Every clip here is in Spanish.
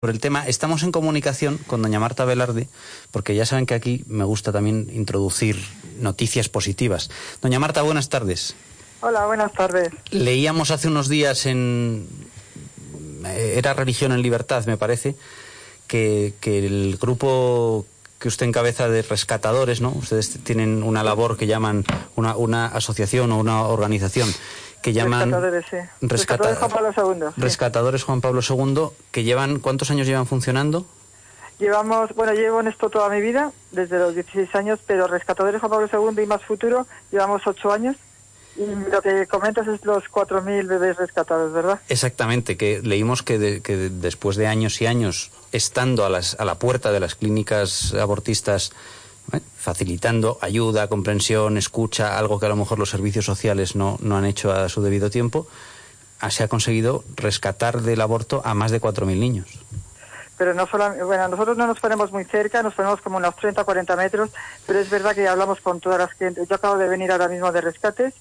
Por el tema, estamos en comunicación con doña Marta Velarde, porque ya saben que aquí me gusta también introducir noticias positivas. Doña Marta, buenas tardes. Hola, buenas tardes. Leíamos hace unos días en... Era Religión en Libertad, me parece, que, que el grupo que usted encabeza de rescatadores, ¿no? Ustedes tienen una labor que llaman una, una asociación o una organización que llaman rescatadores, sí. rescatadores Juan Pablo II. Rescatadores Juan Pablo II, que llevan ¿cuántos años llevan funcionando? Llevamos, bueno, llevo en esto toda mi vida, desde los 16 años, pero Rescatadores Juan Pablo II y Más Futuro llevamos 8 años. Y lo que comentas es los 4.000 bebés rescatados, ¿verdad? Exactamente, que leímos que, que después de años y años estando a, las, a la puerta de las clínicas abortistas ¿eh? facilitando ayuda, comprensión, escucha, algo que a lo mejor los servicios sociales no, no han hecho a su debido tiempo, se ha conseguido rescatar del aborto a más de 4.000 niños. Pero no solamente, bueno, nosotros no nos ponemos muy cerca, nos ponemos como unos 30 o 40 metros, pero es verdad que hablamos con todas las que... Yo acabo de venir ahora mismo de rescates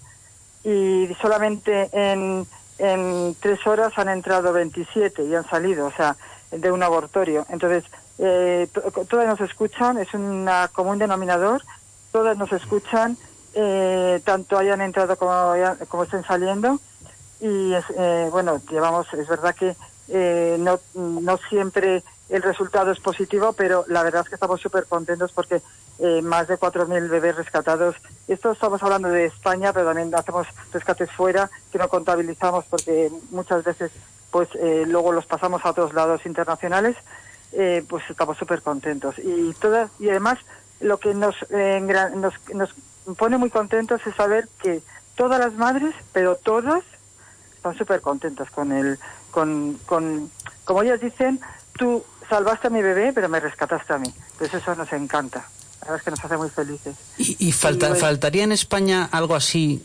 y solamente en, en tres horas han entrado 27 y han salido, o sea, de un abortorio. Entonces, eh, todas nos escuchan, es un común denominador, todas nos escuchan, eh, tanto hayan entrado como, estén saliendo. Y es, eh, bueno, llevamos, es verdad que eh, no, no siempre el resultado es positivo, pero la verdad es que estamos súper contentos porque eh, más de 4.000 bebés rescatados. Esto estamos hablando de España, pero también hacemos rescates fuera que no contabilizamos porque muchas veces pues eh, luego los pasamos a otros lados internacionales eh, pues estamos súper contentos. Y, todas, y además lo que nos, eh, nos, nos pone muy contentos es saber que todas las madres, pero todas, están súper contentas con el, con, con, como ellas dicen, tú salvaste a mi bebé, pero me rescataste a mí. Pues eso nos encanta. La verdad es que nos hace muy felices. ¿Y, y, falta, y faltaría en España algo así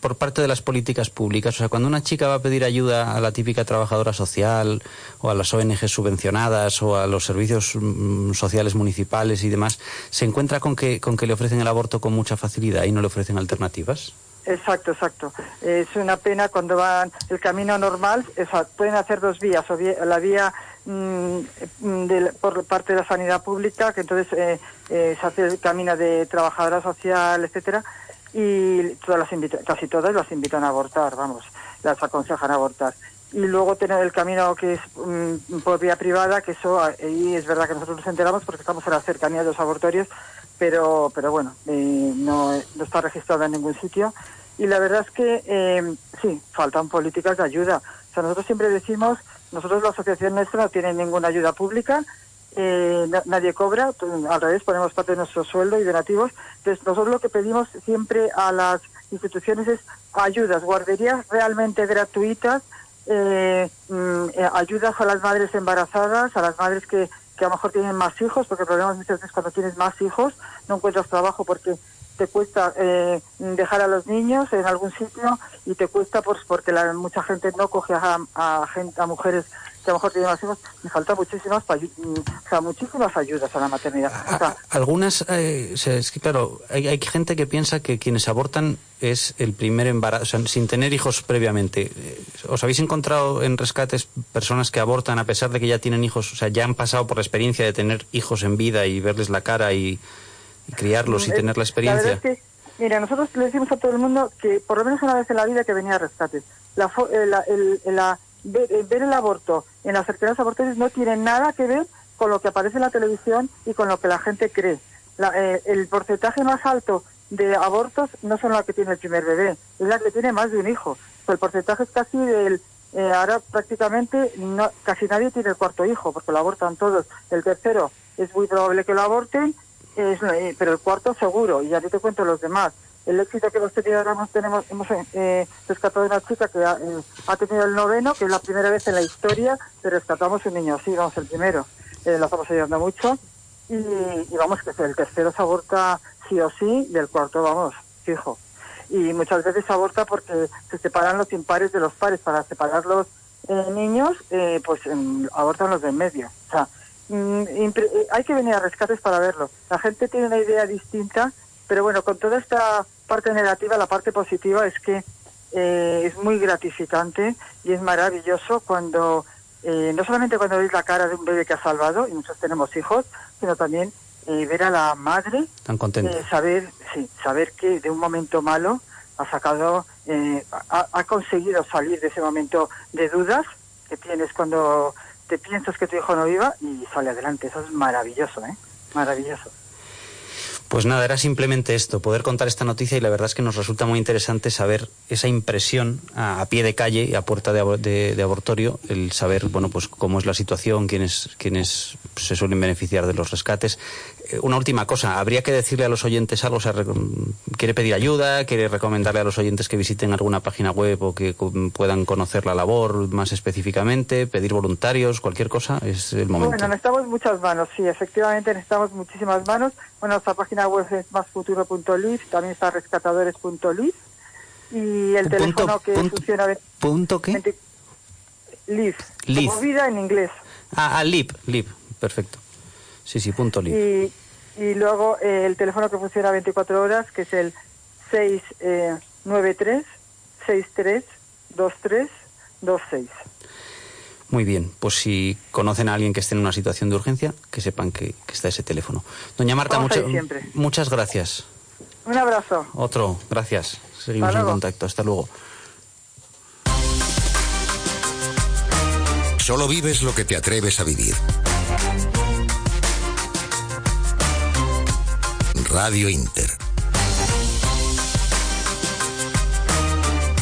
por parte de las políticas públicas? O sea, cuando una chica va a pedir ayuda a la típica trabajadora social o a las ONG subvencionadas o a los servicios mm, sociales municipales y demás, ¿se encuentra con que, con que le ofrecen el aborto con mucha facilidad y no le ofrecen alternativas? Exacto, exacto. Es una pena cuando van el camino normal, o pueden hacer dos vías, o la vía mmm, de, por parte de la sanidad pública, que entonces eh, eh, se hace el camino de trabajadora social, etcétera, y todas las invita, casi todas las invitan a abortar, vamos, las aconsejan a abortar. Y luego tener el camino que es mm, por vía privada, que eso ahí es verdad que nosotros nos enteramos porque estamos en la cercanía de los abortorios, pero, pero bueno, eh, no, no, está registrado en ningún sitio. Y la verdad es que eh, sí, faltan políticas de ayuda. O sea, nosotros siempre decimos, nosotros la asociación nuestra no tiene ninguna ayuda pública, eh, nadie cobra, al revés, ponemos parte de nuestro sueldo y donativos. Entonces, nosotros lo que pedimos siempre a las instituciones es ayudas, guarderías realmente gratuitas, eh, mm, ayudas a las madres embarazadas, a las madres que, que a lo mejor tienen más hijos, porque el problema muchas veces cuando tienes más hijos no encuentras trabajo porque te cuesta eh, dejar a los niños en algún sitio y te cuesta pues porque la, mucha gente no coge a, a, gente, a mujeres que a lo mejor tienen más hijos, me falta muchísimas, o sea, muchísimas ayudas a la maternidad. O sea, Algunas, eh, es que claro, hay, hay, gente que piensa que quienes abortan es el primer embarazo, o sea, sin tener hijos previamente. ¿Os habéis encontrado en rescates personas que abortan a pesar de que ya tienen hijos, o sea, ya han pasado por la experiencia de tener hijos en vida y verles la cara y, y criarlos y tener la experiencia? La verdad es que, mira, nosotros le decimos a todo el mundo que por lo menos una vez en la vida que venía a rescates. La, eh, la, el, la ver, ver, el aborto en las cercanías abortorias no tiene nada que ver con lo que aparece en la televisión y con lo que la gente cree. La, eh, el porcentaje más alto de abortos no son la que tiene el primer bebé, es la que tiene más de un hijo. El porcentaje es casi del... Eh, ahora prácticamente no, casi nadie tiene el cuarto hijo porque lo abortan todos. El tercero es muy probable que lo aborten, eh, pero el cuarto seguro. Y ya te cuento los demás el éxito que hemos tenido ahora hemos, tenemos, hemos eh, rescatado a una chica que ha, eh, ha, tenido el noveno, que es la primera vez en la historia que rescatamos un niño así, vamos, el primero. Eh, lo estamos ayudando mucho. Y, y, vamos, que el tercero se aborta sí o sí, y el cuarto, vamos, fijo. Y muchas veces se aborta porque se separan los impares de los pares. Para separar los niños, pues abortan los de en medio. O sea, mm, hay que venir a rescates para verlo. La gente tiene una idea distinta pero bueno, con toda esta parte negativa, la parte positiva es que eh, es muy gratificante y es maravilloso cuando eh, no solamente cuando veis la cara de un bebé que ha salvado, y nosotros tenemos hijos, sino también eh, ver a la madre, Tan contenta. eh, saber, sí, saber que de un momento malo ha sacado, eh, ha, ha conseguido salir de ese momento de dudas que tienes cuando te piensas que tu hijo no viva y sale adelante. Eso es maravilloso, ¿eh? Maravilloso. Pues nada, era simplemente esto, poder contar esta noticia y la verdad es que nos resulta muy interesante saber esa impresión a, pie de calle y a puerta de- de abortorio, el saber, bueno, pues cómo es la situación, quiénes, quiénes se suelen beneficiar de los rescates. Eh, una última cosa, habría que decirle a los oyentes algo, o sea, quiere pedir ayuda, quiere recomendarle a los oyentes que visiten alguna página web o que puedan conocer la labor más específicamente, pedir voluntarios, cualquier cosa, es el momento. Bueno, necesitamos muchas manos, sí, efectivamente necesitamos muchísimas manos. Bueno, nuestra página web es másfuturo.live, también está rescatadores.live y el Punto- teléfono que punto- funciona... ¿Punto qué? 20 Live, Live. como vida en inglés. Ah, ah, Lip, Lip, perfecto. Sí, sí, punto Lip. Y, y luego eh, el teléfono que funciona 24 horas, que es el 693 63 23 26. Muy bien, pues si conocen a alguien que esté en una situación de urgencia, que sepan que, que está ese teléfono. Doña Marta, mucha- muchas gracias. Un abrazo. Otro, gracias. Seguimos en contacto. Hasta luego. Solo vives lo que te atreves a vivir. Radio Inter.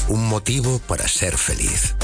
Un motivo para ser feliz.